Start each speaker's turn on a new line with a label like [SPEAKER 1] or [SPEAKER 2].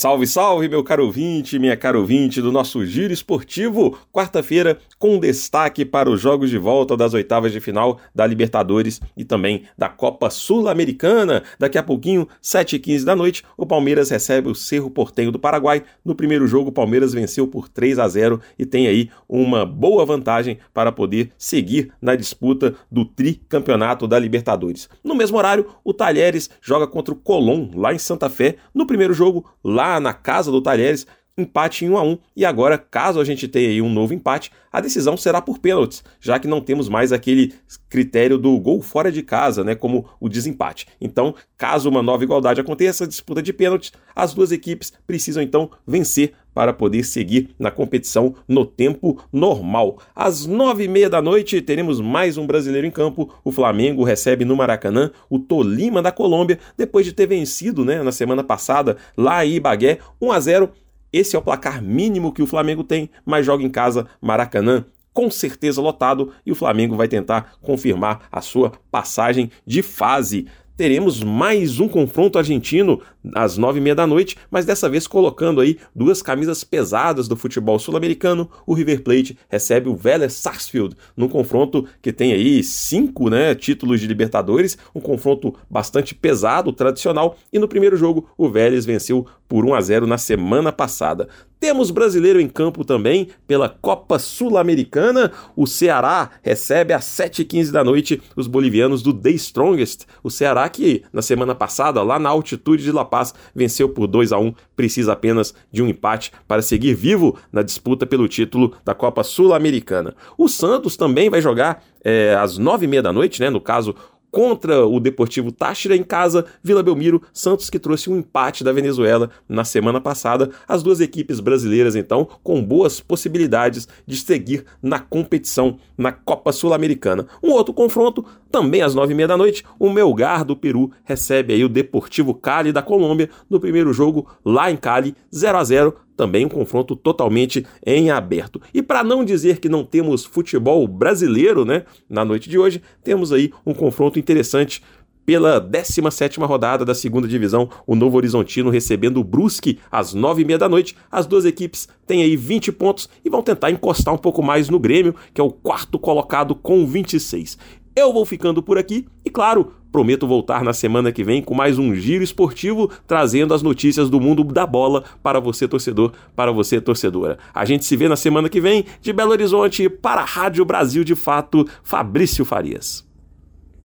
[SPEAKER 1] Salve, salve, meu caro ouvinte, minha caro ouvinte do nosso Giro Esportivo, quarta-feira, com destaque para os jogos de volta das oitavas de final da Libertadores e também da Copa Sul-Americana. Daqui a pouquinho, 7h15 da noite, o Palmeiras recebe o Cerro Portenho do Paraguai. No primeiro jogo, o Palmeiras venceu por 3 a 0 e tem aí uma boa vantagem para poder seguir na disputa do tricampeonato da Libertadores. No mesmo horário, o Talheres joga contra o Colón, lá em Santa Fé. No primeiro jogo, lá na casa do Talheres, empate em 1 a 1 e agora, caso a gente tenha aí um novo empate, a decisão será por pênaltis, já que não temos mais aquele critério do gol fora de casa, né, como o desempate. Então, caso uma nova igualdade aconteça, disputa de pênaltis, as duas equipes precisam então vencer para poder seguir na competição no tempo normal. Às nove e meia da noite teremos mais um brasileiro em campo. O Flamengo recebe no Maracanã o Tolima da Colômbia, depois de ter vencido né, na semana passada lá em Ibagué 1 a 0 esse é o placar mínimo que o Flamengo tem, mas joga em casa Maracanã com certeza lotado e o Flamengo vai tentar confirmar a sua passagem de fase teremos mais um confronto argentino às nove e meia da noite, mas dessa vez colocando aí duas camisas pesadas do futebol sul-americano. O River Plate recebe o Vélez Sarsfield num confronto que tem aí cinco né, títulos de Libertadores, um confronto bastante pesado, tradicional. E no primeiro jogo o Vélez venceu por 1 a 0 na semana passada. Temos brasileiro em campo também pela Copa Sul-Americana. O Ceará recebe às 7h15 da noite os bolivianos do The Strongest. O Ceará que na semana passada, lá na altitude de La Paz, venceu por 2 a 1 precisa apenas de um empate para seguir vivo na disputa pelo título da Copa Sul-Americana. O Santos também vai jogar é, às 9h30 da noite, né? No caso, contra o Deportivo Táchira em casa, Vila Belmiro, Santos que trouxe um empate da Venezuela na semana passada. As duas equipes brasileiras, então, com boas possibilidades de seguir na competição na Copa Sul-Americana. Um outro confronto, também às nove e meia da noite, o Melgar do Peru recebe aí o Deportivo Cali da Colômbia no primeiro jogo lá em Cali, 0 a 0 também um confronto totalmente em aberto. E para não dizer que não temos futebol brasileiro, né, na noite de hoje, temos aí um confronto interessante pela 17ª rodada da segunda divisão, o Novo Horizontino recebendo o Brusque às 9h30 da noite. As duas equipes têm aí 20 pontos e vão tentar encostar um pouco mais no Grêmio, que é o quarto colocado com 26. Eu vou ficando por aqui e, claro, prometo voltar na semana que vem com mais um giro esportivo, trazendo as notícias do mundo da bola para você, torcedor, para você, torcedora. A gente se vê na semana que vem, de Belo Horizonte, para a Rádio Brasil de Fato, Fabrício Farias.